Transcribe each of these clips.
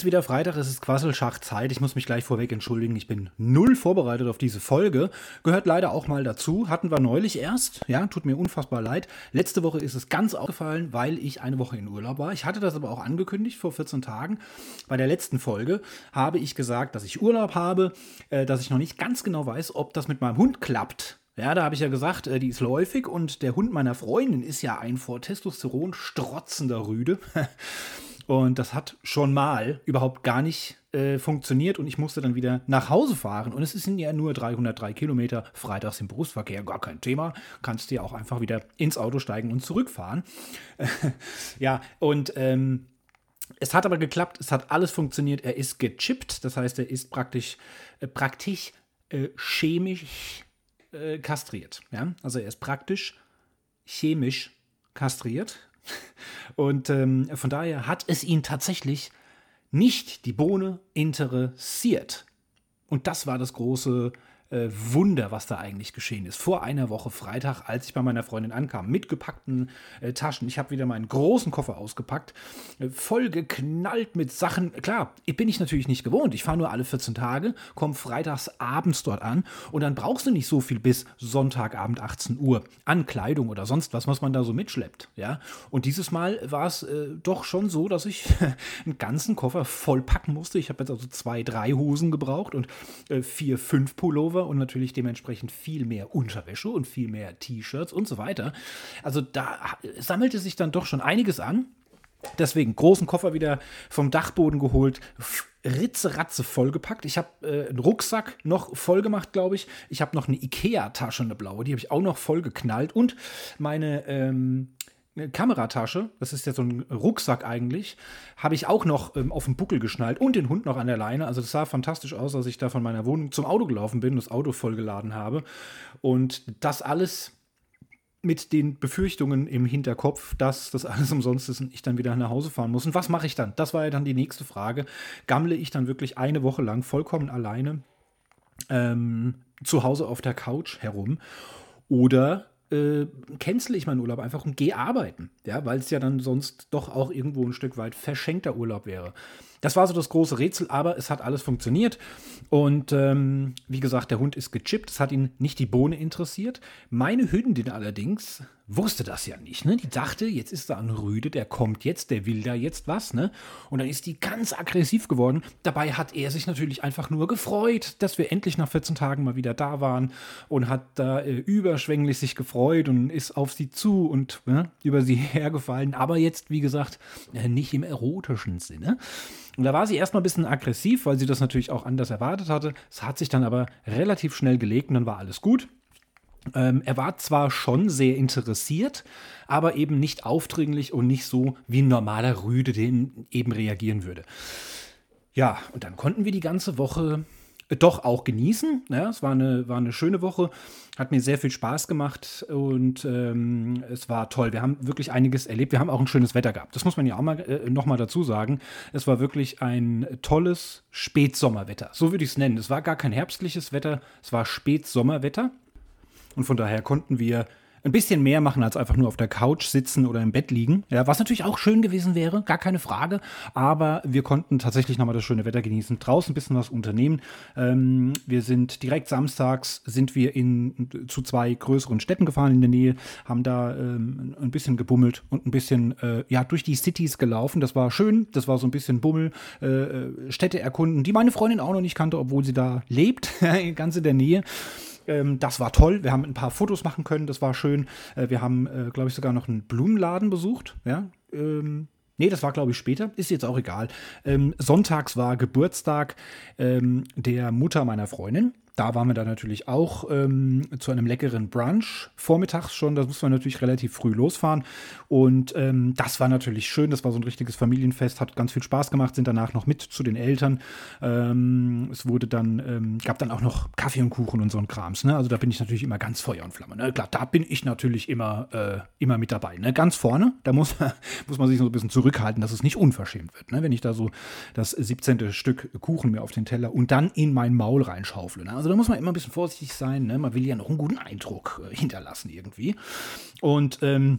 ist wieder Freitag, es ist Quasselschachzeit. Ich muss mich gleich vorweg entschuldigen, ich bin null vorbereitet auf diese Folge. Gehört leider auch mal dazu. Hatten wir neulich erst. Ja, tut mir unfassbar leid. Letzte Woche ist es ganz aufgefallen, weil ich eine Woche in Urlaub war. Ich hatte das aber auch angekündigt vor 14 Tagen. Bei der letzten Folge habe ich gesagt, dass ich Urlaub habe, äh, dass ich noch nicht ganz genau weiß, ob das mit meinem Hund klappt. Ja, da habe ich ja gesagt, äh, die ist läufig und der Hund meiner Freundin ist ja ein vor Testosteron strotzender Rüde. Und das hat schon mal überhaupt gar nicht äh, funktioniert und ich musste dann wieder nach Hause fahren. Und es sind ja nur 303 Kilometer freitags im Berufsverkehr, gar kein Thema. Kannst dir auch einfach wieder ins Auto steigen und zurückfahren. ja, und ähm, es hat aber geklappt, es hat alles funktioniert. Er ist gechippt, das heißt, er ist praktisch, äh, praktisch äh, chemisch äh, kastriert. Ja? Also er ist praktisch chemisch kastriert. Und ähm, von daher hat es ihn tatsächlich nicht die Bohne interessiert. Und das war das große äh, Wunder, was da eigentlich geschehen ist. Vor einer Woche Freitag, als ich bei meiner Freundin ankam, mit gepackten äh, Taschen. Ich habe wieder meinen großen Koffer ausgepackt, äh, voll geknallt mit Sachen. Klar, bin ich natürlich nicht gewohnt. Ich fahre nur alle 14 Tage, komme freitags abends dort an und dann brauchst du nicht so viel bis Sonntagabend 18 Uhr an Kleidung oder sonst was, was man da so mitschleppt. Ja? Und dieses Mal war es äh, doch schon so, dass ich einen ganzen Koffer voll packen musste. Ich habe jetzt also zwei, drei Hosen gebraucht und äh, vier, fünf Pullover Pullover und natürlich dementsprechend viel mehr Unterwäsche und viel mehr T-Shirts und so weiter. Also da sammelte sich dann doch schon einiges an. Deswegen großen Koffer wieder vom Dachboden geholt, ritzeratze vollgepackt. Ich habe äh, einen Rucksack noch voll gemacht, glaube ich. Ich habe noch eine Ikea-Tasche, eine blaue, die habe ich auch noch voll geknallt. Und meine ähm, Kameratasche, das ist ja so ein Rucksack eigentlich, habe ich auch noch ähm, auf den Buckel geschnallt und den Hund noch an der Leine. Also das sah fantastisch aus, als ich da von meiner Wohnung zum Auto gelaufen bin, das Auto vollgeladen habe. Und das alles mit den Befürchtungen im Hinterkopf, dass das alles umsonst ist und ich dann wieder nach Hause fahren muss. Und was mache ich dann? Das war ja dann die nächste Frage. Gammle ich dann wirklich eine Woche lang vollkommen alleine ähm, zu Hause auf der Couch herum? Oder äh, cancel ich meinen Urlaub einfach und gehe arbeiten. Ja, weil es ja dann sonst doch auch irgendwo ein Stück weit verschenkter Urlaub wäre. Das war so das große Rätsel, aber es hat alles funktioniert. Und ähm, wie gesagt, der Hund ist gechippt. Es hat ihn nicht die Bohne interessiert. Meine Hündin allerdings wusste das ja nicht. Ne? Die dachte, jetzt ist da ein Rüde, der kommt jetzt, der will da jetzt was. Ne? Und dann ist die ganz aggressiv geworden. Dabei hat er sich natürlich einfach nur gefreut, dass wir endlich nach 14 Tagen mal wieder da waren und hat da äh, überschwänglich sich gefreut und ist auf sie zu und ne, über sie hergefallen. Aber jetzt, wie gesagt, äh, nicht im erotischen Sinne. Und da war sie erstmal ein bisschen aggressiv, weil sie das natürlich auch anders erwartet hatte. Es hat sich dann aber relativ schnell gelegt und dann war alles gut. Ähm, er war zwar schon sehr interessiert, aber eben nicht aufdringlich und nicht so wie ein normaler Rüde, den eben reagieren würde. Ja, und dann konnten wir die ganze Woche doch auch genießen. Ja, es war eine, war eine schöne Woche, hat mir sehr viel Spaß gemacht und ähm, es war toll. Wir haben wirklich einiges erlebt. Wir haben auch ein schönes Wetter gehabt. Das muss man ja auch mal äh, noch mal dazu sagen. Es war wirklich ein tolles Spätsommerwetter. So würde ich es nennen. Es war gar kein herbstliches Wetter, es war Spätsommerwetter. Und von daher konnten wir ein bisschen mehr machen als einfach nur auf der Couch sitzen oder im Bett liegen. Ja, was natürlich auch schön gewesen wäre, gar keine Frage. Aber wir konnten tatsächlich nochmal das schöne Wetter genießen, draußen ein bisschen was unternehmen. Ähm, wir sind direkt samstags sind wir in, zu zwei größeren Städten gefahren in der Nähe, haben da ähm, ein bisschen gebummelt und ein bisschen äh, ja durch die Cities gelaufen. Das war schön, das war so ein bisschen Bummel, äh, äh Städte erkunden, die meine Freundin auch noch nicht kannte, obwohl sie da lebt, ganz in der Nähe. Ähm, das war toll. Wir haben ein paar Fotos machen können, das war schön. Äh, wir haben, äh, glaube ich, sogar noch einen Blumenladen besucht. Ja. Ähm, Nee, das war, glaube ich, später. Ist jetzt auch egal. Ähm, sonntags war Geburtstag ähm, der Mutter meiner Freundin da waren wir dann natürlich auch ähm, zu einem leckeren Brunch vormittags schon. Da mussten wir natürlich relativ früh losfahren. Und ähm, das war natürlich schön. Das war so ein richtiges Familienfest, hat ganz viel Spaß gemacht, sind danach noch mit zu den Eltern. Ähm, es wurde dann, ähm, gab dann auch noch Kaffee und Kuchen und so ein Krams. Ne? Also da bin ich natürlich immer ganz Feuer und Flamme. Ne? Klar, da bin ich natürlich immer, äh, immer mit dabei. Ne? Ganz vorne, da muss, muss man sich so ein bisschen zurückhalten, dass es nicht unverschämt wird. Ne? Wenn ich da so das 17. Stück Kuchen mir auf den Teller und dann in mein Maul reinschaufle. Ne? Also da muss man immer ein bisschen vorsichtig sein. Ne? Man will ja noch einen guten Eindruck äh, hinterlassen irgendwie. Und ähm,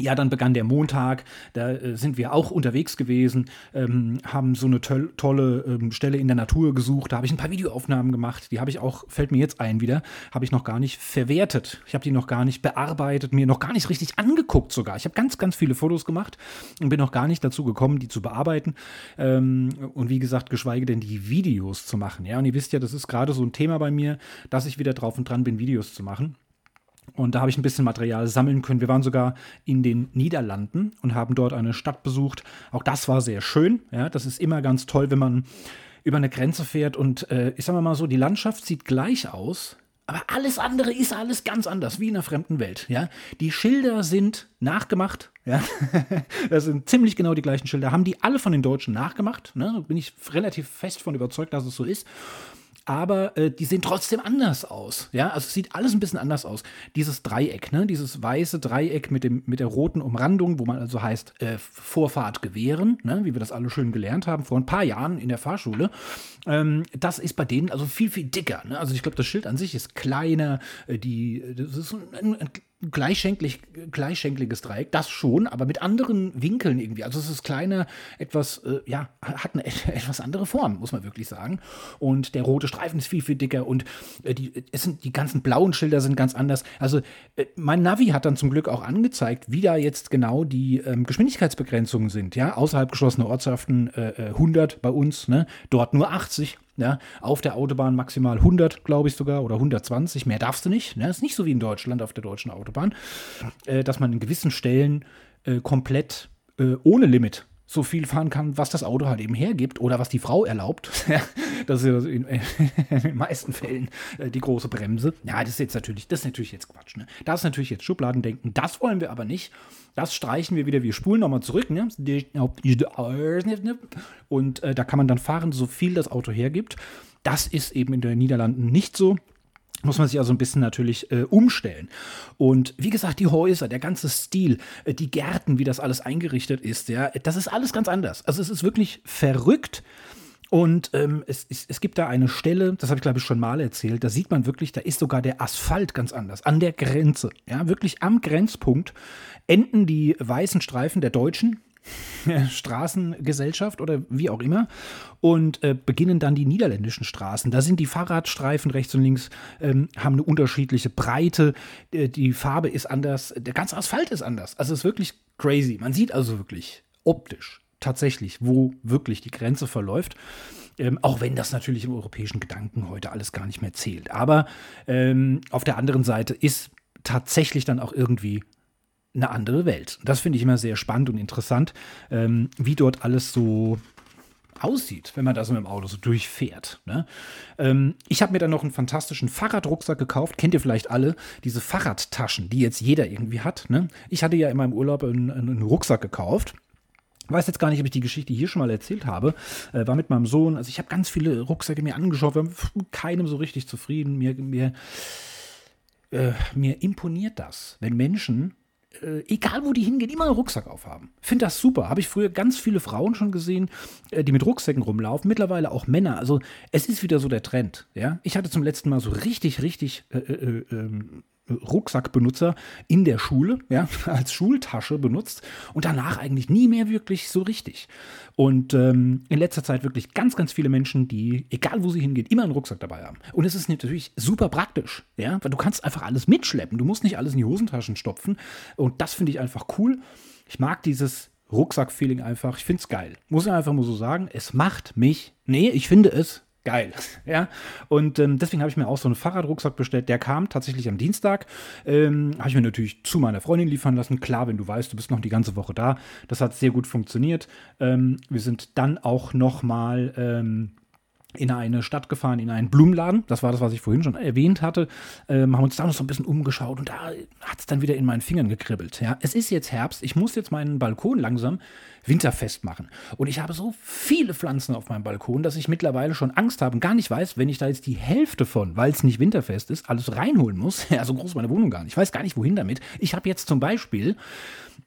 ja, dann begann der Montag, da äh, sind wir auch unterwegs gewesen, ähm, haben so eine toll, tolle ähm, Stelle in der Natur gesucht, da habe ich ein paar Videoaufnahmen gemacht, die habe ich auch, fällt mir jetzt ein wieder, habe ich noch gar nicht verwertet, ich habe die noch gar nicht bearbeitet, mir noch gar nicht richtig angeguckt sogar. Ich habe ganz, ganz viele Fotos gemacht und bin noch gar nicht dazu gekommen, die zu bearbeiten ähm, und wie gesagt, geschweige denn die Videos zu machen. Ja, und ihr wisst ja, das ist gerade so ein Thema bei mir, dass ich wieder drauf und dran bin, Videos zu machen. Und da habe ich ein bisschen Material sammeln können. Wir waren sogar in den Niederlanden und haben dort eine Stadt besucht. Auch das war sehr schön. Ja, das ist immer ganz toll, wenn man über eine Grenze fährt und äh, ich sage mal so, die Landschaft sieht gleich aus, aber alles andere ist alles ganz anders, wie in einer fremden Welt. Ja? Die Schilder sind nachgemacht. Ja? das sind ziemlich genau die gleichen Schilder. Haben die alle von den Deutschen nachgemacht. Ne? Da bin ich relativ fest von überzeugt, dass es so ist aber äh, die sehen trotzdem anders aus. Ja, also es sieht alles ein bisschen anders aus. Dieses Dreieck, ne, dieses weiße Dreieck mit, dem, mit der roten Umrandung, wo man also heißt äh, Vorfahrt gewähren, ne, wie wir das alle schön gelernt haben vor ein paar Jahren in der Fahrschule. Ähm, das ist bei denen also viel, viel dicker. Ne? Also ich glaube, das Schild an sich ist kleiner, äh, die, das ist ein, ein gleichschenklig, gleichschenkliges Dreieck, das schon, aber mit anderen Winkeln irgendwie. Also es ist kleiner, etwas, äh, ja, hat eine etwas andere Form, muss man wirklich sagen. Und der rote Streifen ist viel, viel dicker und äh, die, es sind, die ganzen blauen Schilder sind ganz anders. Also äh, mein Navi hat dann zum Glück auch angezeigt, wie da jetzt genau die ähm, Geschwindigkeitsbegrenzungen sind. Ja, außerhalb geschlossener Ortschaften 100 äh, äh, bei uns, ne? dort nur 80. Ja, auf der Autobahn maximal 100, glaube ich sogar, oder 120. Mehr darfst du nicht. Ne? Ist nicht so wie in Deutschland auf der deutschen Autobahn, äh, dass man in gewissen Stellen äh, komplett äh, ohne Limit so viel fahren kann, was das Auto halt eben hergibt oder was die Frau erlaubt. das ist in, in, den meisten Fällen äh, die große Bremse. Ja, das ist jetzt natürlich, das ist natürlich jetzt Quatsch. Ne? Das ist natürlich jetzt Schubladendenken. Das wollen wir aber nicht. Das streichen wir wieder. Wir spulen nochmal zurück. Ne? Und äh, da kann man dann fahren, so viel das Auto hergibt. Das ist eben in den Niederlanden nicht so muss man sich also ein bisschen natürlich äh, umstellen. Und wie gesagt, die Häuser, der ganze Stil, äh, die Gärten, wie das alles eingerichtet ist, ja, das ist alles ganz anders. Also es ist wirklich verrückt. Und ähm, es, es, es, gibt da eine Stelle, das habe ich glaube ich schon mal erzählt, da sieht man wirklich, da ist sogar der Asphalt ganz anders, an der Grenze. Ja, wirklich am Grenzpunkt enden die weißen Streifen der Deutschen, Straßengesellschaft oder wie auch immer und äh, beginnen dann die niederländischen Straßen. Da sind die Fahrradstreifen rechts und links, ähm, haben eine unterschiedliche Breite, äh, die Farbe ist anders, der ganze Asphalt ist anders. Also es ist wirklich crazy. Man sieht also wirklich optisch tatsächlich, wo wirklich die Grenze verläuft. Ähm, auch wenn das natürlich im europäischen Gedanken heute alles gar nicht mehr zählt. Aber ähm, auf der anderen Seite ist tatsächlich dann auch irgendwie eine andere Welt. Das finde ich immer sehr spannend und interessant, ähm, wie dort alles so aussieht, wenn man da so mit dem Auto so durchfährt. Ne? Ähm, ich habe mir dann noch einen fantastischen Fahrradrucksack gekauft. Kennt ihr vielleicht alle? Diese Fahrradtaschen, die jetzt jeder irgendwie hat. Ne? Ich hatte ja in meinem Urlaub einen, einen Rucksack gekauft. Ich weiß jetzt gar nicht, ob ich die Geschichte hier schon mal erzählt habe. Äh, war mit meinem Sohn. Also ich habe ganz viele Rucksäcke mir angeschaut. Wir mit keinem so richtig zufrieden. Mir, mir, äh, mir imponiert das, wenn Menschen äh, egal wo die hingehen, immer einen Rucksack aufhaben. Finde das super. Habe ich früher ganz viele Frauen schon gesehen, äh, die mit Rucksäcken rumlaufen. Mittlerweile auch Männer. Also es ist wieder so der Trend. Ja? Ich hatte zum letzten Mal so richtig, richtig äh, äh, ähm, Rucksackbenutzer in der Schule, ja, als Schultasche benutzt und danach eigentlich nie mehr wirklich so richtig. Und ähm, in letzter Zeit wirklich ganz, ganz viele Menschen, die, egal wo sie hingehen, immer einen Rucksack dabei haben. Und es ist natürlich super praktisch, ja, weil du kannst einfach alles mitschleppen. Du musst nicht alles in die Hosentaschen stopfen. Und das finde ich einfach cool. Ich mag dieses Rucksack-Feeling einfach. Ich finde es geil. Muss ich einfach mal so sagen. Es macht mich, nee, ich finde es geil. Ja, und ähm, deswegen habe ich mir auch so einen Fahrradrucksack bestellt. Der kam tatsächlich am Dienstag. Ähm, habe ich mir natürlich zu meiner Freundin liefern lassen. Klar, wenn du weißt, du bist noch die ganze Woche da. Das hat sehr gut funktioniert. Ähm, wir sind dann auch noch mal ähm, in eine Stadt gefahren, in einen Blumenladen. Das war das, was ich vorhin schon erwähnt hatte. Ähm, haben uns da noch so ein bisschen umgeschaut und da hat es dann wieder in meinen Fingern gekribbelt. Ja, es ist jetzt Herbst. Ich muss jetzt meinen Balkon langsam winterfest machen. Und ich habe so viele Pflanzen auf meinem Balkon, dass ich mittlerweile schon Angst habe und gar nicht weiß, wenn ich da jetzt die Hälfte von, weil es nicht winterfest ist, alles reinholen muss. Ja, so groß ist meine Wohnung gar nicht. Ich weiß gar nicht, wohin damit. Ich habe jetzt zum Beispiel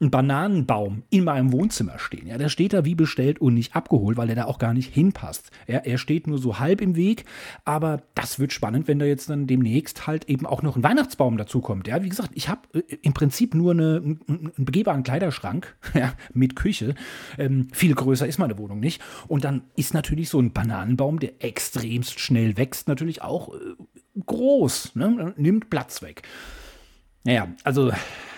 einen Bananenbaum in meinem Wohnzimmer stehen. Ja, der steht da wie bestellt und nicht abgeholt, weil er da auch gar nicht hinpasst. Ja, er steht nur nur so halb im Weg. Aber das wird spannend, wenn da jetzt dann demnächst halt eben auch noch ein Weihnachtsbaum dazu kommt. Ja, wie gesagt, ich habe äh, im Prinzip nur eine, einen begehbaren Kleiderschrank ja, mit Küche. Ähm, viel größer ist meine Wohnung nicht. Und dann ist natürlich so ein Bananenbaum, der extremst schnell wächst, natürlich auch äh, groß, ne? nimmt Platz weg. Naja, also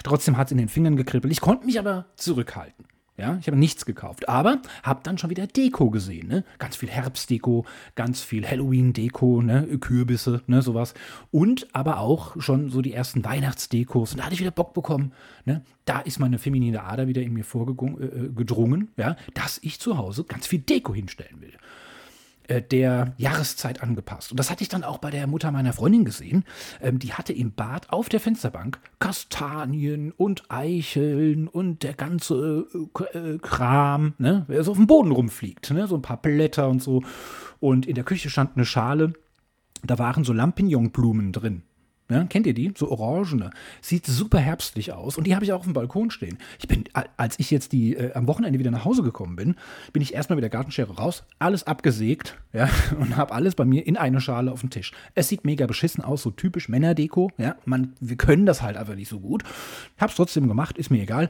trotzdem hat es in den Fingern gekribbelt. Ich konnte mich aber zurückhalten. Ja, ich habe nichts gekauft, aber habe dann schon wieder Deko gesehen, ne? Ganz viel Herbstdeko, ganz viel Halloween-Deko, ne? Kürbisse, ne? Sowas. Und aber auch schon so die ersten Weihnachtsdekos. Und da hatte ich wieder Bock bekommen, ne? Da ist meine feminine Ader wieder in mir vorgedrungen, äh, ja? Dass ich zu Hause ganz viel Deko hinstellen will. Äh, der Jahreszeit angepasst. Und das hatte ich dann auch bei der Mutter meiner Freundin gesehen. Ähm, die hatte im Bad auf der Fensterbank Kastanien und Eicheln und der ganze äh, äh Kram, ne, der so auf dem Boden rumfliegt. Ne, so ein paar Blätter und so. Und in der Küche stand eine Schale, da waren so Lampignonblumen drin. Ja, kennt ihr die? So orangene. Sieht super herbstlich aus. Und die habe ich auch auf dem Balkon stehen. Ich bin, als ich jetzt die äh, am Wochenende wieder nach Hause gekommen bin, bin ich erstmal mit der Gartenschere raus, alles abgesägt, ja, und habe alles bei mir in eine Schale auf dem Tisch. Es sieht mega beschissen aus, so typisch Männerdeko. Ja, man, wir können das halt einfach nicht so gut. Hab's trotzdem gemacht, ist mir egal.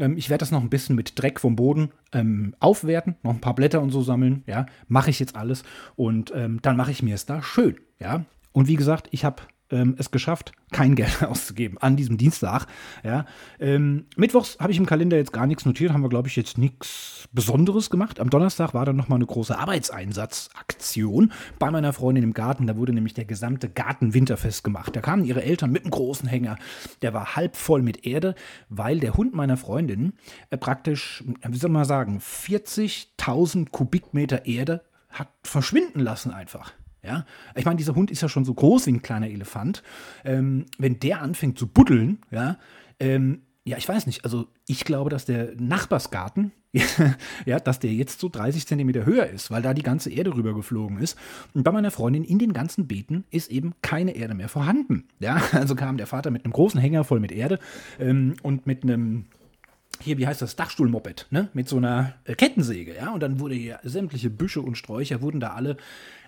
Ähm, ich werde das noch ein bisschen mit Dreck vom Boden ähm, aufwerten, noch ein paar Blätter und so sammeln. Ja, mache ich jetzt alles. Und ähm, dann mache ich mir es da schön. Ja, und wie gesagt, ich habe ähm, es geschafft, kein Geld auszugeben an diesem Dienstag. Ja. Ähm, Mittwochs habe ich im Kalender jetzt gar nichts notiert, haben wir, glaube ich, jetzt nichts Besonderes gemacht. Am Donnerstag war dann nochmal eine große Arbeitseinsatzaktion bei meiner Freundin im Garten. Da wurde nämlich der gesamte Garten winterfest gemacht. Da kamen ihre Eltern mit einem großen Hänger. Der war halb voll mit Erde, weil der Hund meiner Freundin äh, praktisch, wie soll man sagen, 40.000 Kubikmeter Erde hat verschwinden lassen einfach. Ja? Ich meine, dieser Hund ist ja schon so groß wie ein kleiner Elefant. Ähm, wenn der anfängt zu buddeln, ja, ähm, ja, ich weiß nicht. Also ich glaube, dass der Nachbarsgarten, ja, dass der jetzt so 30 Zentimeter höher ist, weil da die ganze Erde rübergeflogen ist. Und bei meiner Freundin in den ganzen Beeten ist eben keine Erde mehr vorhanden. Ja, also kam der Vater mit einem großen Hänger voll mit Erde ähm, und mit einem hier, wie heißt das, Dachstuhlmoped, ne? Mit so einer äh, Kettensäge, ja. Und dann wurde hier sämtliche Büsche und Sträucher wurden da alle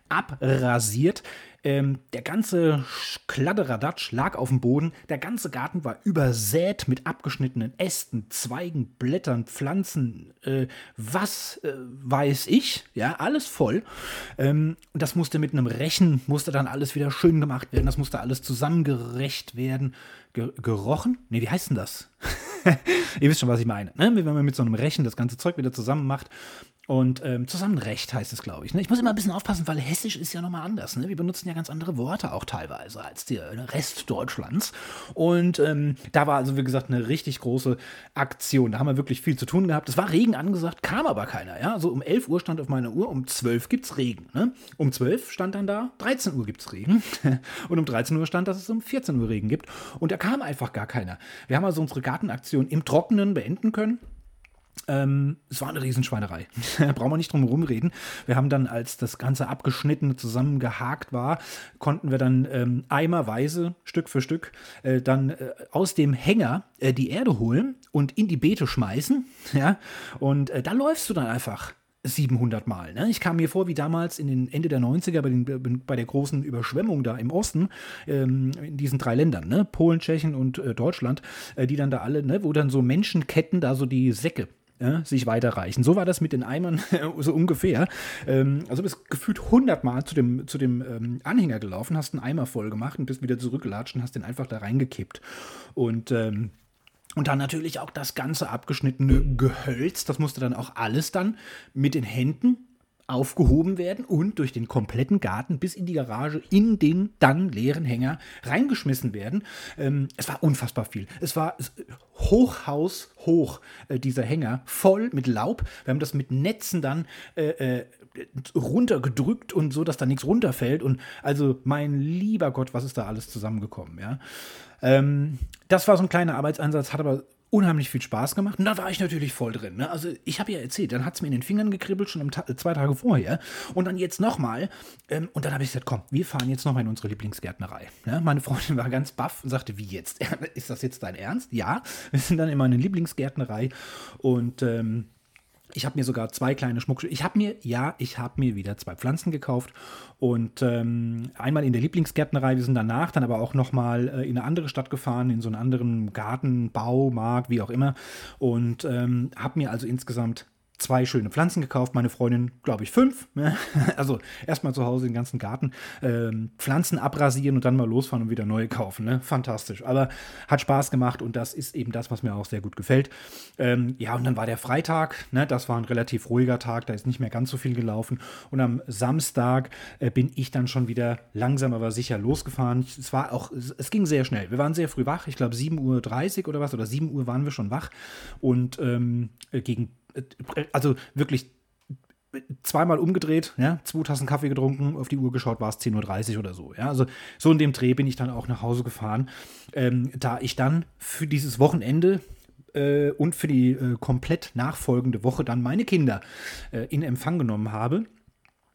abrasiert. Ähm, der ganze Kladderadatsch lag auf dem Boden. Der ganze Garten war übersät mit abgeschnittenen Ästen, Zweigen, Blättern, Pflanzen, äh, was äh, weiß ich. Ja, alles voll. Ähm, und das musste mit einem Rechen, musste dann alles wieder schön gemacht werden. Das musste alles zusammengerecht werden. Ge gerochen? Nee, wie heißt denn das? Ihr wisst schon, was ich meine. Ne? Wenn man mit so einem Rechen das ganze Zeug wieder zusammen macht. Und ähm, Zusammenrecht heißt es, glaube ich. Ne? Ich muss immer ein bisschen aufpassen, weil Hessisch ist ja nochmal anders. Ne? Wir benutzen ja ganz andere Worte auch teilweise als der ne, Rest Deutschlands. Und ähm, da war also, wie gesagt, eine richtig große Aktion. Da haben wir wirklich viel zu tun gehabt. Es war Regen angesagt, kam aber keiner. Ja? Also um 11 Uhr stand auf meiner Uhr, um 12 gibt es Regen. Ne? Um 12 stand dann da, 13 Uhr gibt es Regen. Und um 13 Uhr stand, dass es um 14 Uhr Regen gibt. Und da kam einfach gar keiner. Wir haben also unsere Gartenaktion im Trockenen beenden können. Ähm, es war eine Riesenschweinerei. brauchen wir nicht drum herum reden. Wir haben dann, als das Ganze abgeschnitten, zusammengehakt war, konnten wir dann ähm, eimerweise, Stück für Stück, äh, dann äh, aus dem Hänger äh, die Erde holen und in die Beete schmeißen. Ja? Und äh, da läufst du dann einfach 700 Mal. Ne? Ich kam mir vor wie damals in den Ende der 90er bei, den, bei der großen Überschwemmung da im Osten, ähm, in diesen drei Ländern, ne? Polen, Tschechien und äh, Deutschland, äh, die dann da alle, ne? wo dann so Menschenketten da so die Säcke ja, sich weiterreichen. So war das mit den Eimern so ungefähr. Ähm, also bist gefühlt hundertmal zu dem, zu dem ähm, Anhänger gelaufen, hast einen Eimer voll gemacht und bist wieder zurückgelatscht und hast den einfach da reingekippt. Und ähm, und dann natürlich auch das ganze abgeschnittene Gehölz. Das musste dann auch alles dann mit den Händen aufgehoben werden und durch den kompletten Garten bis in die Garage in den dann leeren Hänger reingeschmissen werden. Ähm, es war unfassbar viel. Es war Hochhaus hoch, äh, dieser Hänger, voll mit Laub. Wir haben das mit Netzen dann äh, äh, runtergedrückt und so, dass da nichts runterfällt. Und also, mein lieber Gott, was ist da alles zusammengekommen, ja. Ähm, das war so ein kleiner Arbeitseinsatz, hat aber unheimlich viel Spaß gemacht. Und da war ich natürlich voll drin. Ne? Also ich habe ja erzählt, dann hat es mir in den Fingern gekribbelt, schon Ta zwei Tage vorher. Und dann jetzt nochmal. Ähm, und dann habe ich gesagt, komm, wir fahren jetzt nochmal in unsere Lieblingsgärtnerei. Ja? Meine Freundin war ganz baff und sagte, wie jetzt? Ist das jetzt dein Ernst? Ja, wir sind dann in meine Lieblingsgärtnerei. Und ähm, Ich habe mir sogar zwei kleine Schmuckstücke. Ich habe mir, ja, ich habe mir wieder zwei Pflanzen gekauft. Und ähm, einmal in der Lieblingsgärtnerei, wir sind danach dann aber auch nochmal äh, in eine andere Stadt gefahren, in so einen anderen Garten, Baumarkt, wie auch immer. Und ähm, habe mir also insgesamt zwei schöne Pflanzen gekauft, meine Freundin, glaube ich, fünf. Also erstmal zu Hause den ganzen Garten, ähm, Pflanzen abrasieren und dann mal losfahren und wieder neue kaufen. Ne? Fantastisch. Aber hat Spaß gemacht und das ist eben das, was mir auch sehr gut gefällt. Ähm, ja, und dann war der Freitag, ne? das war ein relativ ruhiger Tag, da ist nicht mehr ganz so viel gelaufen. Und am Samstag äh, bin ich dann schon wieder langsam, aber sicher losgefahren. Es war auch, es, es ging sehr schnell. Wir waren sehr früh wach, ich glaube 7.30 Uhr oder was, oder 7 Uhr waren wir schon wach. Und ähm, äh, gegen also wirklich zweimal umgedreht, ja, zwei Tassen Kaffee getrunken, auf die Uhr geschaut, war es 10.30 Uhr oder so. Ja, also so in dem Dreh bin ich dann auch nach Hause gefahren, ähm, da ich dann für dieses Wochenende äh, und für die äh, komplett nachfolgende Woche dann meine Kinder äh, in Empfang genommen habe,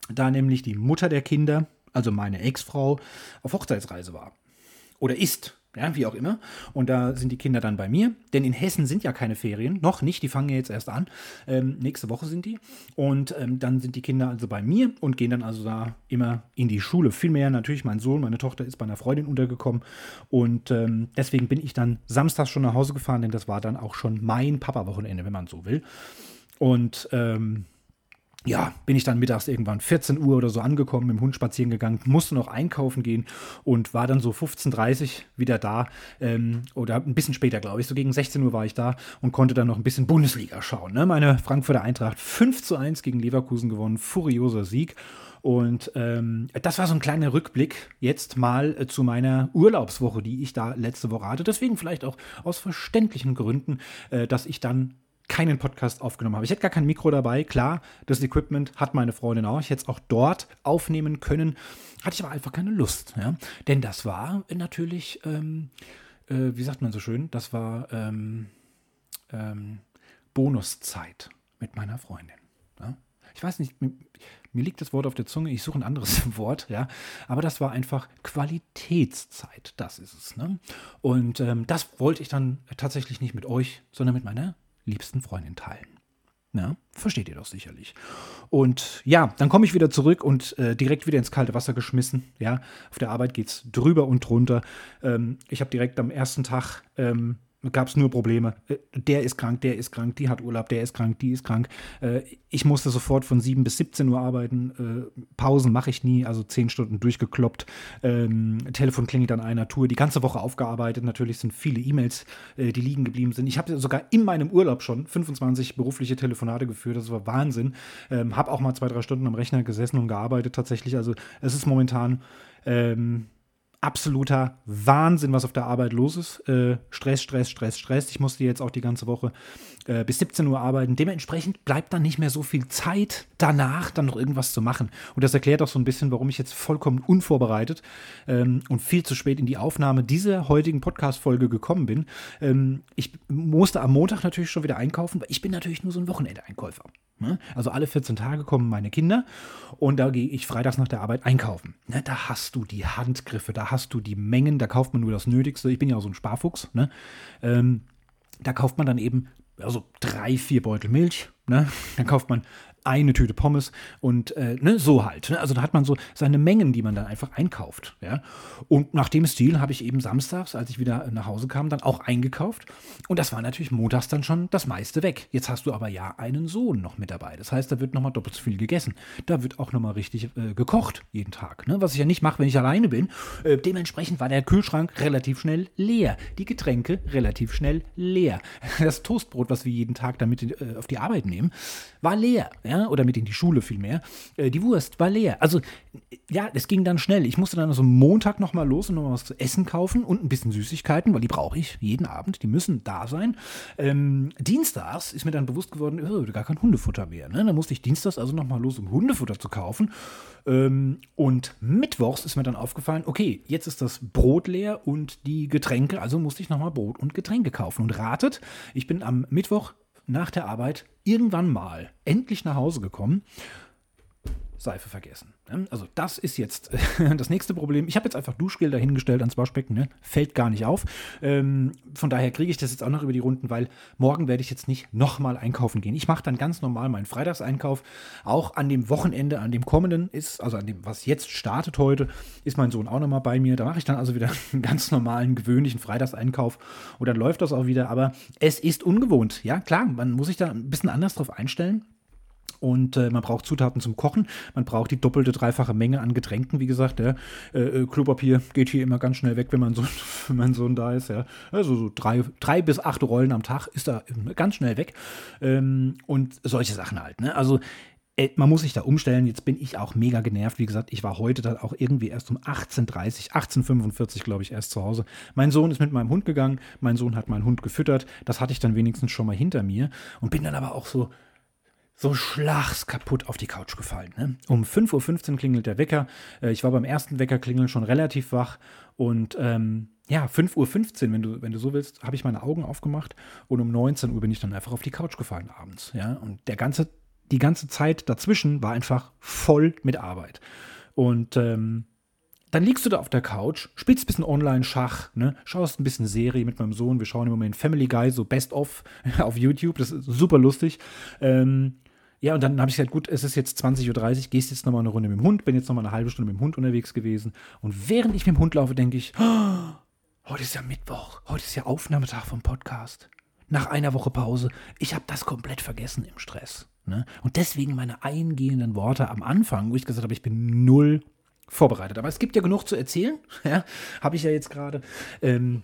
da nämlich die Mutter der Kinder, also meine Ex-Frau, auf Hochzeitsreise war. Oder ist ja, wie auch immer. Und da sind die Kinder dann bei mir. Denn in Hessen sind ja keine Ferien. Noch nicht, die fangen ja jetzt erst an. Ähm, nächste Woche sind die. Und ähm, dann sind die Kinder also bei mir und gehen dann also da immer in die Schule. Vielmehr natürlich mein Sohn, meine Tochter ist bei einer Freundin untergekommen. Und ähm, deswegen bin ich dann samstags schon nach Hause gefahren, denn das war dann auch schon mein Papa-Wochenende, wenn man so will. Und ähm, ja, bin ich dann mittags irgendwann 14 Uhr oder so angekommen, mit dem Hund spazieren gegangen, musste noch einkaufen gehen und war dann so 15.30 Uhr wieder da. Ähm, oder ein bisschen später, glaube ich. So gegen 16 Uhr war ich da und konnte dann noch ein bisschen Bundesliga schauen. Ne? Meine Frankfurter Eintracht 5 zu 1 gegen Leverkusen gewonnen. Furioser Sieg. Und ähm, das war so ein kleiner Rückblick jetzt mal äh, zu meiner Urlaubswoche, die ich da letzte Woche hatte. Deswegen vielleicht auch aus verständlichen Gründen, äh, dass ich dann keinen Podcast aufgenommen habe. Ich hätte gar kein Mikro dabei. Klar, das Equipment hat meine Freundin auch. Ich hätte es auch dort aufnehmen können. Hatte ich aber einfach keine Lust. Ja? Denn das war natürlich, ähm, äh, wie sagt man so schön, das war ähm, ähm, Bonuszeit mit meiner Freundin. Ja? Ich weiß nicht, mir, mir, liegt das Wort auf der Zunge, ich suche ein anderes Wort, ja. Aber das war einfach Qualitätszeit, das ist es. Ne? Und ähm, das wollte ich dann tatsächlich nicht mit euch, sondern mit meiner liebsten Freundin teilen. Ja, versteht ihr doch sicherlich. Und ja, dann komme ich wieder zurück und äh, direkt wieder ins kalte Wasser geschmissen. Ja, auf der Arbeit geht es drüber und drunter. Ähm, ich habe direkt am ersten Tag ähm, gab es nur Probleme. Äh, der ist krank, der ist krank, die hat Urlaub, der ist krank, die ist krank. Äh, ich musste sofort von 7 bis 17 Uhr arbeiten. Äh, Pausen mache ich nie, also 10 Stunden durchgekloppt. Ähm, Telefon klingelt an einer Tour. Die ganze Woche aufgearbeitet. Natürlich sind viele E-Mails, die liegen geblieben sind. Ich habe sogar in meinem Urlaub schon 25 berufliche Telefonate geführt. Das war Wahnsinn. Ähm, habe auch mal zwei, drei Stunden am Rechner gesessen und gearbeitet tatsächlich. Also es ist momentan ähm, absoluter Wahnsinn, was auf der Arbeit los ist. Äh, Stress, Stress, Stress, Stress. Ich musste jetzt auch die ganze Woche äh, bis 17 Uhr arbeiten. Dementsprechend bleibt dann nicht mehr so viel Zeit danach, dann noch irgendwas zu machen. Und das erklärt auch so ein bisschen, warum ich jetzt vollkommen unvorbereitet ähm, und viel zu spät in die Aufnahme dieser heutigen Podcast-Folge gekommen bin. Ähm, ich musste am Montag natürlich schon wieder einkaufen, weil ich bin natürlich nur so ein Wochenende-Einkäufer. Ne? Also alle 14 Tage kommen meine Kinder und da gehe ich freitags nach der Arbeit einkaufen. Ne? Da hast du die Handgriffe, da hast du die Mengen, da kauft man nur das Nötigste. Ich bin ja auch so ein Sparfuchs. Ne? Ähm, da kauft man dann eben also drei, vier Beutel Milch. Ne? Dann kauft man eine Tüte Pommes und äh, ne, so halt. Ne? Also da hat man so seine Mengen, die man dann einfach einkauft. Ja? Und nach dem Stil habe ich eben samstags, als ich wieder nach Hause kam, dann auch eingekauft. Und das war natürlich montags dann schon das meiste weg. Jetzt hast du aber ja einen Sohn noch mit dabei. Das heißt, da wird nochmal doppelt so viel gegessen. Da wird auch nochmal richtig äh, gekocht jeden Tag. Ne? Was ich ja nicht mache, wenn ich alleine bin. Äh, dementsprechend war der Kühlschrank relativ schnell leer. Die Getränke relativ schnell leer. Das Toastbrot, was wir jeden Tag damit äh, auf die Arbeit nehmen, war leer. Ja? Ja, oder mit in die Schule vielmehr. Äh, die Wurst war leer. Also, ja, es ging dann schnell. Ich musste dann also Montag nochmal los und nochmal was zu essen kaufen und ein bisschen Süßigkeiten, weil die brauche ich jeden Abend. Die müssen da sein. Ähm, dienstags ist mir dann bewusst geworden, oh, gar kein Hundefutter mehr. Ne? Dann musste ich dienstags also nochmal los, um Hundefutter zu kaufen. Ähm, und mittwochs ist mir dann aufgefallen, okay, jetzt ist das Brot leer und die Getränke, also musste ich nochmal Brot und Getränke kaufen. Und ratet, ich bin am Mittwoch nach der Arbeit irgendwann mal endlich nach Hause gekommen. Seife vergessen. Also das ist jetzt das nächste Problem. Ich habe jetzt einfach Duschgel dahingestellt ans Waschbecken, ne? fällt gar nicht auf. Ähm, von daher kriege ich das jetzt auch noch über die Runden, weil morgen werde ich jetzt nicht nochmal einkaufen gehen. Ich mache dann ganz normal meinen Freitagseinkauf. Auch an dem Wochenende, an dem kommenden ist, also an dem, was jetzt startet heute, ist mein Sohn auch nochmal bei mir. Da mache ich dann also wieder einen ganz normalen, gewöhnlichen Freitagseinkauf und dann läuft das auch wieder. Aber es ist ungewohnt. Ja, klar, man muss sich da ein bisschen anders drauf einstellen. Und äh, man braucht Zutaten zum Kochen. Man braucht die doppelte, dreifache Menge an Getränken, wie gesagt. Ja. Äh, äh Klopapier geht hier immer ganz schnell weg, wenn mein Sohn, wenn mein Sohn da ist. Ja. Also so drei, drei bis acht Rollen am Tag ist da ganz schnell weg. Ähm, und solche Sachen halt. Ne? Also äh, man muss sich da umstellen. Jetzt bin ich auch mega genervt. Wie gesagt, ich war heute dann auch irgendwie erst um 18.30 18.45 glaube ich, erst zu Hause. Mein Sohn ist mit meinem Hund gegangen. Mein Sohn hat meinen Hund gefüttert. Das hatte ich dann wenigstens schon mal hinter mir. Und bin dann aber auch so, so schlags kaputt auf die Couch gefallen. Ne? Um 5.15 Uhr klingelt der Wecker. Äh, ich war beim ersten Weckerklingeln schon relativ wach und ähm, ja, 5.15 Uhr, wenn du, wenn du so willst, habe ich meine Augen aufgemacht und um 19 Uhr bin ich dann einfach auf die Couch gefallen abends. Ja? Und der ganze, die ganze Zeit dazwischen war einfach voll mit Arbeit. Und ähm, dann liegst du da auf der Couch, spielst ein bisschen Online-Schach, ne? schaust ein bisschen Serie mit meinem Sohn. Wir schauen im Moment Family Guy, so Best of auf YouTube. Das ist super lustig. Ähm, ja, und dann habe ich gesagt, gut, es ist jetzt 20.30 Uhr, gehst jetzt nochmal eine Runde mit dem Hund, bin jetzt nochmal eine halbe Stunde mit dem Hund unterwegs gewesen. Und während ich mit dem Hund laufe, denke ich, oh, heute ist ja Mittwoch, heute ist ja Aufnahmetag vom Podcast. Nach einer Woche Pause. Ich habe das komplett vergessen im Stress. Ne? Und deswegen meine eingehenden Worte am Anfang, wo ich gesagt habe, ich bin null vorbereitet. Aber es gibt ja genug zu erzählen. Ja, habe ich ja jetzt gerade. Ähm,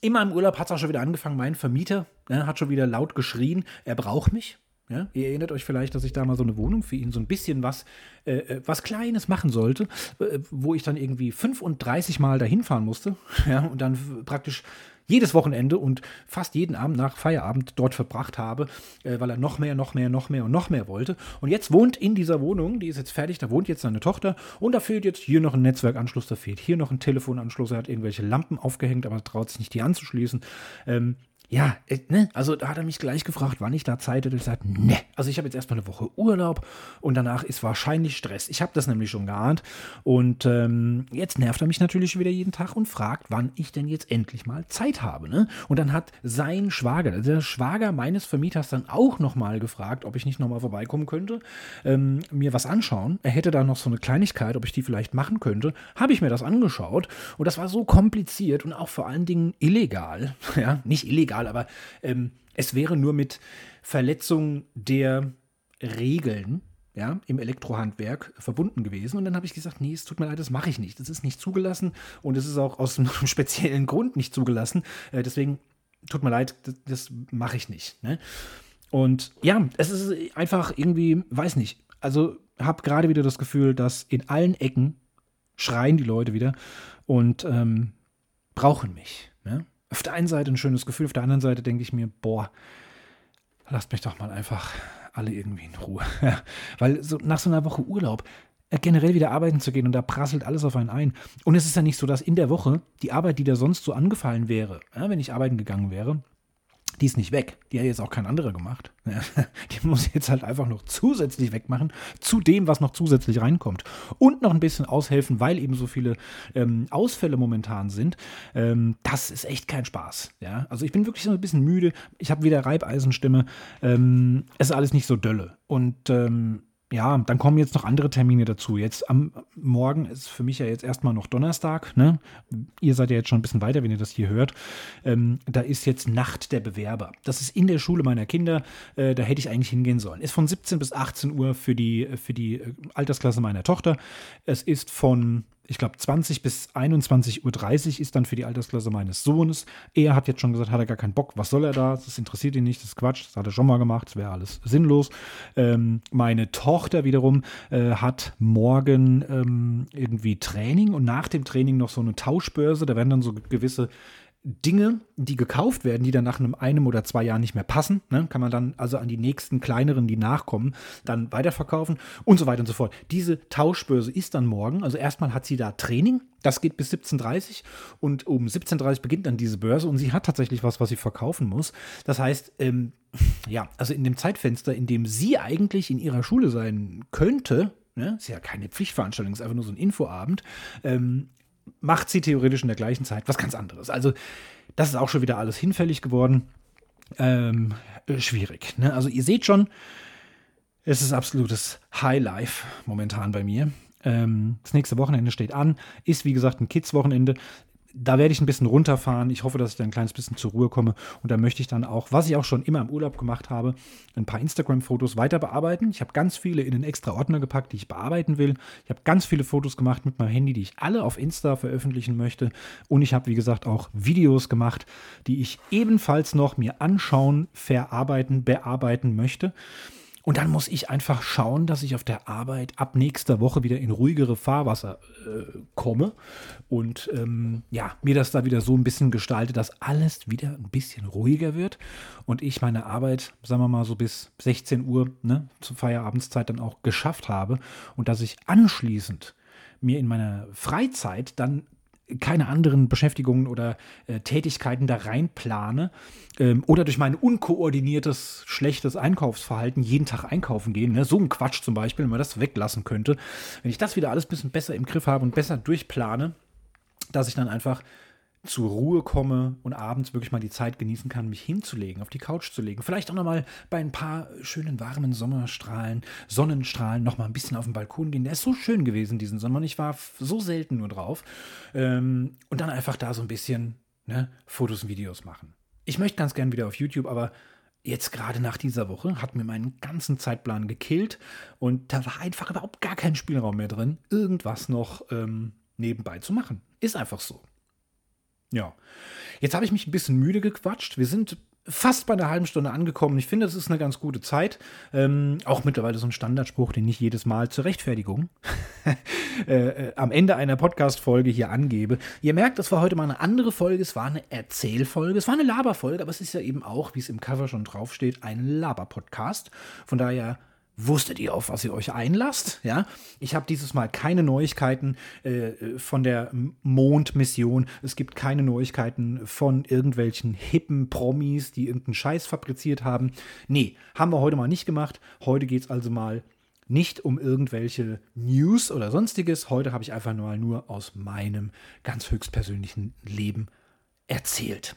in meinem Urlaub hat es auch schon wieder angefangen. Mein Vermieter ne, hat schon wieder laut geschrien, er braucht mich. Ja, ihr erinnert euch vielleicht, dass ich da mal so eine Wohnung für ihn, so ein bisschen was, äh, äh was Kleines machen sollte, äh, wo ich dann irgendwie 35 Mal dahin fahren musste. Ja, und dann praktisch jedes Wochenende und fast jeden Abend nach Feierabend dort verbracht habe, äh, weil er noch mehr, noch mehr, noch mehr und noch mehr wollte. Und jetzt wohnt in dieser Wohnung, die ist jetzt fertig, da wohnt jetzt seine Tochter und da fehlt jetzt hier noch ein Netzwerkanschluss, da fehlt hier noch ein Telefonanschluss, er hat irgendwelche Lampen aufgehängt, aber traut sich nicht, die anzuschließen. Ähm, ja, äh, ne, also da hat er mich gleich gefragt, wann ich da Zeit hätte. Ich gesagt, ne, also ich habe jetzt erstmal eine Woche Urlaub und danach ist wahrscheinlich Stress. Ich habe das nämlich schon geahnt und ähm, jetzt nervt er mich natürlich wieder jeden Tag und fragt, wann ich denn jetzt endlich mal Zeit habe. Ne? Und dann hat sein Schwager, der Schwager meines Vermieters, dann auch nochmal gefragt, ob ich nicht nochmal vorbeikommen könnte, ähm, mir was anschauen. Er hätte da noch so eine Kleinigkeit, ob ich die vielleicht machen könnte. Habe ich mir das angeschaut und das war so kompliziert und auch vor allen Dingen illegal. Ja, nicht illegal egal, aber ähm, es wäre nur mit Verletzung der Regeln ja, im Elektrohandwerk verbunden gewesen. Und dann habe ich gesagt, nee, es tut mir leid, das mache ich nicht. Das ist nicht zugelassen und es ist auch aus einem speziellen Grund nicht zugelassen. Äh, deswegen tut mir leid, das, das mache ich nicht. Ne? Und ja, es ist einfach irgendwie, weiß nicht. Also habe gerade wieder das Gefühl, dass in allen Ecken schreien die Leute wieder und ähm, brauchen mich. Ne? Auf der einen Seite ein schönes Gefühl, auf der anderen Seite denke ich mir, boah, lasst mich doch mal einfach alle irgendwie in Ruhe. Weil so nach so einer Woche Urlaub äh, generell wieder arbeiten zu gehen und da prasselt alles auf einen ein. Und es ist ja nicht so, dass in der Woche die Arbeit, die da sonst so angefallen wäre, ja, wenn ich arbeiten gegangen wäre, die ist nicht weg. Die hat jetzt auch kein anderer gemacht. Die muss jetzt halt einfach noch zusätzlich wegmachen, zu dem, was noch zusätzlich reinkommt. Und noch ein bisschen aushelfen, weil eben so viele ähm, Ausfälle momentan sind. Ähm, das ist echt kein Spaß. Ja? Also ich bin wirklich so ein bisschen müde. Ich habe wieder Reibeisenstimme. Ähm, es ist alles nicht so dölle. Und ähm, ja, dann kommen jetzt noch andere Termine dazu. Jetzt am Morgen ist für mich ja jetzt erstmal noch Donnerstag. Ne? Ihr seid ja jetzt schon ein bisschen weiter, wenn ihr das hier hört. Ähm, da ist jetzt Nacht der Bewerber. Das ist in der Schule meiner Kinder. Äh, da hätte ich eigentlich hingehen sollen. Ist von 17 bis 18 Uhr für die, für die äh, Altersklasse meiner Tochter. Es ist von ich glaube, 20 bis 21.30 Uhr ist dann für die Altersklasse meines Sohnes. Er hat jetzt schon gesagt, hat er gar keinen Bock. Was soll er da? Das interessiert ihn nicht, das ist Quatsch. Das hat er schon mal gemacht, das wäre alles sinnlos. Ähm, meine Tochter wiederum äh, hat morgen ähm, irgendwie Training und nach dem Training noch so eine Tauschbörse. Da werden dann so gewisse Dinge, die gekauft werden, die dann nach einem, einem oder zwei Jahren nicht mehr passen, ne, kann man dann also an die nächsten kleineren, die nachkommen, dann weiterverkaufen und so weiter und so fort. Diese Tauschbörse ist dann morgen. Also erstmal hat sie da Training. Das geht bis 17.30 und um 17.30 Uhr beginnt dann diese Börse und sie hat tatsächlich was, was sie verkaufen muss. Das heißt, ähm, ja, also in dem Zeitfenster, in dem sie eigentlich in ihrer Schule sein könnte, ne? ist ja keine Pflichtveranstaltung, ist einfach nur so ein Infoabend, ähm, macht sie theoretisch in der gleichen Zeit was ganz anderes. Also das ist auch schon wieder alles hinfällig geworden. Ähm, äh, schwierig. Ne? Also ihr seht schon, es ist absolutes Highlife momentan bei mir. Ähm, das nächste Wochenende steht an, ist wie gesagt ein Kids-Wochenende da werde ich ein bisschen runterfahren. Ich hoffe, dass ich da ein kleines bisschen zur Ruhe komme. Und da möchte ich dann auch, was ich auch schon immer im Urlaub gemacht habe, ein paar Instagram-Fotos weiter bearbeiten. Ich habe ganz viele in einen extra Ordner gepackt, die ich bearbeiten will. Ich habe ganz viele Fotos gemacht mit meinem Handy, die ich alle auf Insta veröffentlichen möchte. Und ich habe, wie gesagt, auch Videos gemacht, die ich ebenfalls noch mir anschauen, verarbeiten, bearbeiten möchte. Und dann muss ich einfach schauen, dass ich auf der Arbeit ab nächster Woche wieder in ruhigere Fahrwasser äh, komme. Und ähm, ja, mir das da wieder so ein bisschen gestalte, dass alles wieder ein bisschen ruhiger wird. Und ich meine Arbeit, sagen wir mal so bis 16 Uhr ne, zur Feierabendszeit dann auch geschafft habe. Und dass ich anschließend mir in meiner Freizeit dann keine anderen Beschäftigungen oder äh, Tätigkeiten da reinplane ähm, oder durch mein unkoordiniertes, schlechtes Einkaufsverhalten jeden Tag einkaufen gehen, ne? so ein Quatsch zum Beispiel, wenn man das weglassen könnte, wenn ich das wieder alles ein bisschen besser im Griff habe und besser durchplane, dass ich dann einfach zur Ruhe komme und abends wirklich mal die Zeit genießen kann, mich hinzulegen, auf die Couch zu legen. Vielleicht auch nochmal bei ein paar schönen warmen Sommerstrahlen, Sonnenstrahlen nochmal ein bisschen auf den Balkon gehen. Der ist so schön gewesen diesen Sommer. Ich war so selten nur drauf. Ähm, und dann einfach da so ein bisschen ne, Fotos und Videos machen. Ich möchte ganz gern wieder auf YouTube, aber jetzt gerade nach dieser Woche hat mir meinen ganzen Zeitplan gekillt und da war einfach überhaupt gar kein Spielraum mehr drin, irgendwas noch ähm, nebenbei zu machen. Ist einfach so. Ja. Jetzt habe ich mich ein bisschen müde gequatscht. Wir sind fast bei einer halben Stunde angekommen. Ich finde, das ist eine ganz gute Zeit. Ähm, auch mittlerweile so ein Standardspruch, den ich jedes Mal zur Rechtfertigung äh, äh, am Ende einer Podcast-Folge hier angebe. Ihr merkt, das war heute mal eine andere Folge. Es war eine Erzählfolge. Es war eine Laberfolge, aber es ist ja eben auch, wie es im Cover schon draufsteht, ein Laber-Podcast. Von daher Wusstet ihr, auf was ihr euch einlasst? Ja, ich habe dieses Mal keine Neuigkeiten äh, von der Mondmission. Es gibt keine Neuigkeiten von irgendwelchen hippen Promis, die irgendeinen Scheiß fabriziert haben. Nee, haben wir heute mal nicht gemacht. Heute geht es also mal nicht um irgendwelche News oder sonstiges. Heute habe ich einfach nur, nur aus meinem ganz höchstpersönlichen Leben erzählt.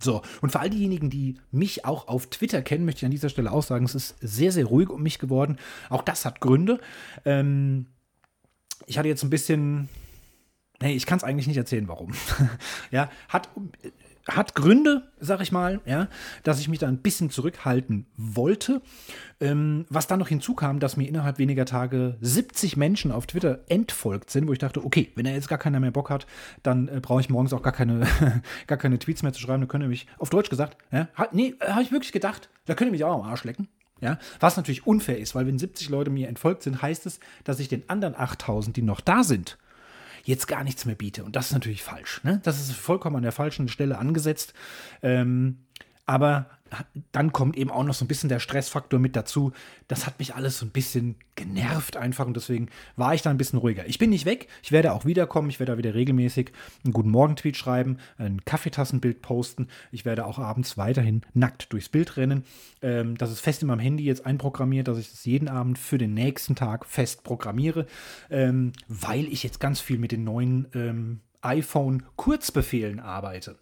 So, und für all diejenigen, die mich auch auf Twitter kennen, möchte ich an dieser Stelle auch sagen, es ist sehr, sehr ruhig um mich geworden. Auch das hat Gründe. Ähm, ich hatte jetzt ein bisschen. Nee, ich kann es eigentlich nicht erzählen, warum. ja, hat hat Gründe, sag ich mal, ja, dass ich mich da ein bisschen zurückhalten wollte. Ähm, was dann noch hinzukam, dass mir innerhalb weniger Tage 70 Menschen auf Twitter entfolgt sind, wo ich dachte, okay, wenn er jetzt gar keiner mehr Bock hat, dann äh, brauche ich morgens auch gar keine, gar keine Tweets mehr zu schreiben. Da könnt ihr mich, auf Deutsch gesagt, ja, hat, nee, habe ich wirklich gedacht, da könnt ihr mich auch am Arsch lecken. Ja, was natürlich unfair ist, weil wenn 70 Leute mir entfolgt sind, heißt es, dass ich den anderen 8000, die noch da sind, jetzt gar nichts mehr biete. Und das ist natürlich falsch. Ne? Das ist vollkommen an der falschen Stelle angesetzt. Ähm, aber dann kommt eben auch noch so ein bisschen der Stressfaktor mit dazu. Das hat mich alles so ein bisschen genervt einfach und deswegen war ich da ein bisschen ruhiger. Ich bin nicht weg, ich werde auch wiederkommen, ich werde da wieder regelmäßig einen guten Morgen-Tweet schreiben, ein Kaffeetassenbild posten. Ich werde auch abends weiterhin nackt durchs Bild rennen. Ähm, das ist fest in meinem Handy jetzt einprogrammiert, dass ich das jeden Abend für den nächsten Tag fest programmiere, ähm, weil ich jetzt ganz viel mit den neuen ähm, iPhone-Kurzbefehlen arbeite.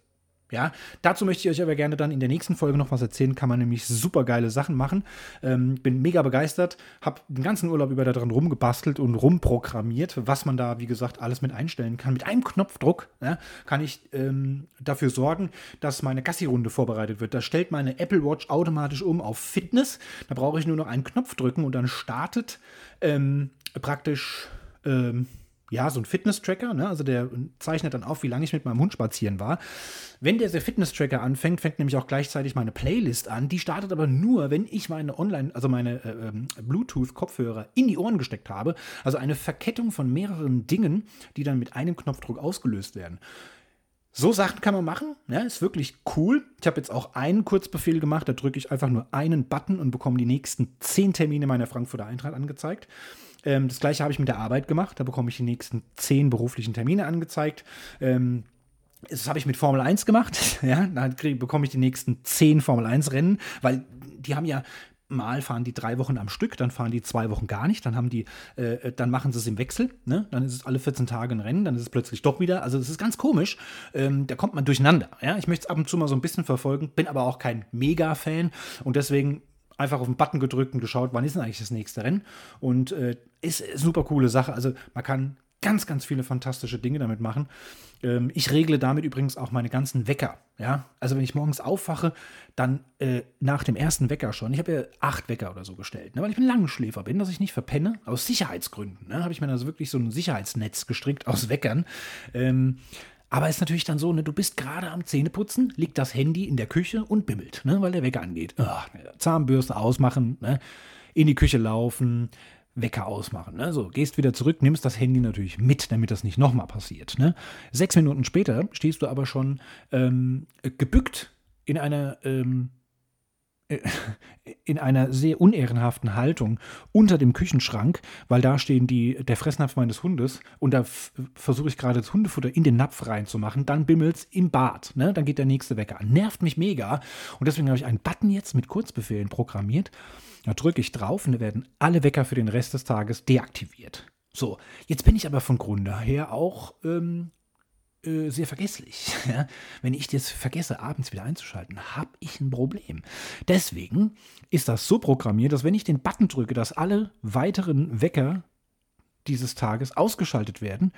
Ja, dazu möchte ich euch aber gerne dann in der nächsten Folge noch was erzählen. Kann man nämlich super geile Sachen machen. Ähm, bin mega begeistert, habe den ganzen Urlaub über daran rumgebastelt und rumprogrammiert, was man da, wie gesagt, alles mit einstellen kann. Mit einem Knopfdruck ja, kann ich ähm, dafür sorgen, dass meine Gassi-Runde vorbereitet wird. Da stellt meine Apple Watch automatisch um auf Fitness. Da brauche ich nur noch einen Knopf drücken und dann startet ähm, praktisch ähm, ja, so ein Fitness-Tracker, ne? also der zeichnet dann auf, wie lange ich mit meinem Hund spazieren war. Wenn der Fitness-Tracker anfängt, fängt nämlich auch gleichzeitig meine Playlist an. Die startet aber nur, wenn ich meine Online, also meine äh, ähm, Bluetooth-Kopfhörer in die Ohren gesteckt habe. Also eine Verkettung von mehreren Dingen, die dann mit einem Knopfdruck ausgelöst werden. So Sachen kann man machen, ja, ist wirklich cool. Ich habe jetzt auch einen Kurzbefehl gemacht, da drücke ich einfach nur einen Button und bekomme die nächsten zehn Termine meiner Frankfurter Eintracht angezeigt. Ähm, das gleiche habe ich mit der Arbeit gemacht. Da bekomme ich die nächsten zehn beruflichen Termine angezeigt. Ähm, das habe ich mit Formel 1 gemacht. Ja, dann bekomme ich die nächsten zehn Formel 1 Rennen, weil die haben ja Mal fahren die drei Wochen am Stück, dann fahren die zwei Wochen gar nicht, dann haben die, äh, dann machen sie es im Wechsel, ne? Dann ist es alle 14 Tage ein Rennen, dann ist es plötzlich doch wieder. Also es ist ganz komisch. Ähm, da kommt man durcheinander. Ja? Ich möchte es ab und zu mal so ein bisschen verfolgen, bin aber auch kein Mega-Fan und deswegen einfach auf den Button gedrückt und geschaut, wann ist denn eigentlich das nächste Rennen. Und äh, ist, ist super coole Sache. Also man kann ganz, ganz viele fantastische Dinge damit machen. Ähm, ich regle damit übrigens auch meine ganzen Wecker. Ja? Also wenn ich morgens aufwache, dann äh, nach dem ersten Wecker schon. Ich habe ja acht Wecker oder so gestellt, ne? weil ich ein Langschläfer bin, dass ich nicht verpenne. Aus Sicherheitsgründen ne? habe ich mir also wirklich so ein Sicherheitsnetz gestrickt aus Weckern. Ähm, aber ist natürlich dann so, ne, du bist gerade am Zähneputzen, liegt das Handy in der Küche und bimmelt, ne, weil der Wecker angeht. Ach, Zahnbürste ausmachen, ne, in die Küche laufen, Wecker ausmachen. Ne? So, gehst wieder zurück, nimmst das Handy natürlich mit, damit das nicht nochmal passiert. Ne? Sechs Minuten später stehst du aber schon ähm, gebückt in einer ähm, in einer sehr unehrenhaften Haltung unter dem Küchenschrank, weil da stehen die, der Fressnapf meines Hundes und da versuche ich gerade das Hundefutter in den Napf reinzumachen, dann bimmelt's im Bad, ne? dann geht der nächste Wecker an. Nervt mich mega und deswegen habe ich einen Button jetzt mit Kurzbefehlen programmiert, da drücke ich drauf und da werden alle Wecker für den Rest des Tages deaktiviert. So, jetzt bin ich aber von Grunde her auch ähm, äh, sehr vergesslich. Ja? Wenn ich das vergesse, abends wieder einzuschalten, habe ich ein Problem. Deswegen ist das so programmiert, dass wenn ich den Button drücke, dass alle weiteren Wecker dieses Tages ausgeschaltet werden,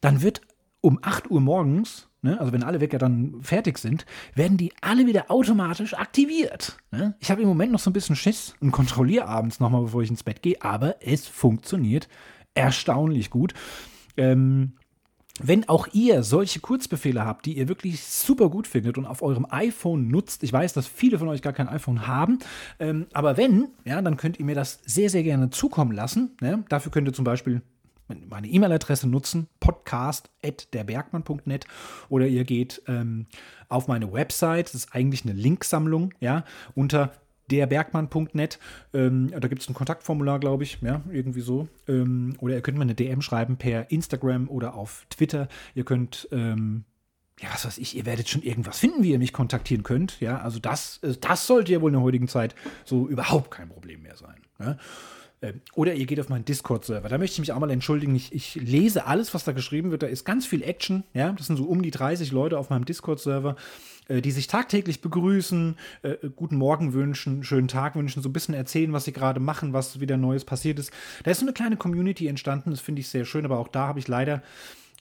dann wird um 8 Uhr morgens, ne, also wenn alle Wecker dann fertig sind, werden die alle wieder automatisch aktiviert. Ne? Ich habe im Moment noch so ein bisschen Schiss und kontrolliere abends nochmal, bevor ich ins Bett gehe, aber es funktioniert erstaunlich gut. Ähm, wenn auch ihr solche Kurzbefehle habt, die ihr wirklich super gut findet und auf eurem iPhone nutzt, ich weiß, dass viele von euch gar kein iPhone haben, ähm, aber wenn, ja, dann könnt ihr mir das sehr, sehr gerne zukommen lassen. Ne? Dafür könnt ihr zum Beispiel meine E-Mail-Adresse nutzen, podcast.derbergmann.net oder ihr geht ähm, auf meine Website, das ist eigentlich eine Linksammlung, ja, unter derbergmann.net. Ähm, da gibt es ein Kontaktformular, glaube ich, ja, irgendwie so. Ähm, oder ihr könnt mir eine DM schreiben per Instagram oder auf Twitter. Ihr könnt, ähm, ja, was weiß ich, ihr werdet schon irgendwas finden, wie ihr mich kontaktieren könnt. Ja, also das, äh, das sollte ja wohl in der heutigen Zeit so überhaupt kein Problem mehr sein. Ja? Ähm, oder ihr geht auf meinen Discord-Server. Da möchte ich mich auch mal entschuldigen. Ich, ich, lese alles, was da geschrieben wird. Da ist ganz viel Action. Ja, das sind so um die 30 Leute auf meinem Discord-Server. Äh, die sich tagtäglich begrüßen, äh, guten Morgen wünschen, schönen Tag wünschen, so ein bisschen erzählen, was sie gerade machen, was wieder Neues passiert ist. Da ist so eine kleine Community entstanden, das finde ich sehr schön, aber auch da habe ich leider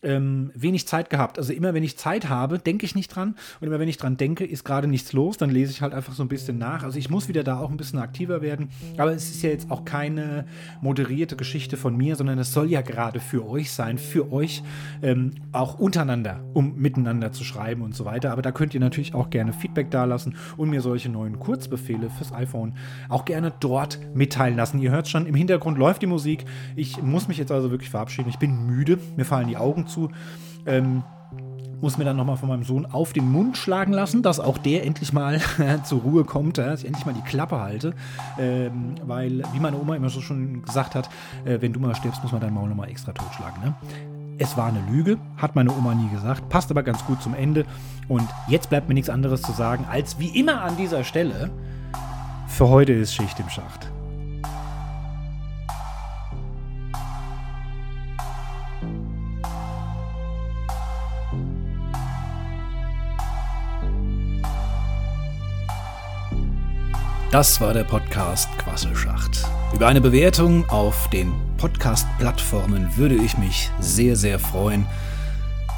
ähm, wenig Zeit gehabt. Also immer wenn ich Zeit habe, denke ich nicht dran. Und immer wenn ich dran denke, ist gerade nichts los. Dann lese ich halt einfach so ein bisschen nach. Also ich muss wieder da auch ein bisschen aktiver werden. Aber es ist ja jetzt auch keine moderierte Geschichte von mir, sondern es soll ja gerade für euch sein, für euch ähm, auch untereinander, um miteinander zu schreiben und so weiter. Aber da könnt ihr natürlich auch gerne Feedback dalassen und mir solche neuen Kurzbefehle fürs iPhone auch gerne dort mitteilen lassen. Ihr hört schon, im Hintergrund läuft die Musik. Ich muss mich jetzt also wirklich verabschieden. Ich bin müde. Mir fallen die Augen zu. Ähm, muss mir dann nochmal von meinem Sohn auf den Mund schlagen lassen, dass auch der endlich mal zur Ruhe kommt, dass ich endlich mal die Klappe halte. Ähm, weil, wie meine Oma immer so schon gesagt hat, äh, wenn du mal stirbst, muss man dein Maul nochmal extra totschlagen. Ne? Es war eine Lüge, hat meine Oma nie gesagt, passt aber ganz gut zum Ende. Und jetzt bleibt mir nichts anderes zu sagen, als wie immer an dieser Stelle, für heute ist Schicht im Schacht. Das war der Podcast Quasselschacht. Über eine Bewertung auf den Podcast-Plattformen würde ich mich sehr, sehr freuen.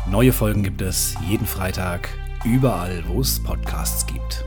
Neue Folgen gibt es jeden Freitag, überall, wo es Podcasts gibt.